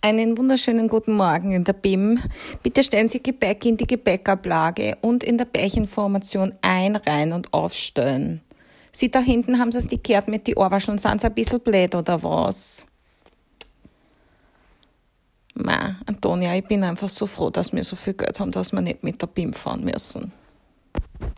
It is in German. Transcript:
Einen wunderschönen guten Morgen in der BIM. Bitte stellen Sie Gepäck in die Gepäckablage und in der Bächenformation rein und aufstellen. Sie da hinten haben Sie es gekehrt mit die Ohrwascheln. Sind Sie ein bisschen blöd oder was? Ma, Antonia, ich bin einfach so froh, dass wir so viel Geld haben, dass wir nicht mit der BIM fahren müssen.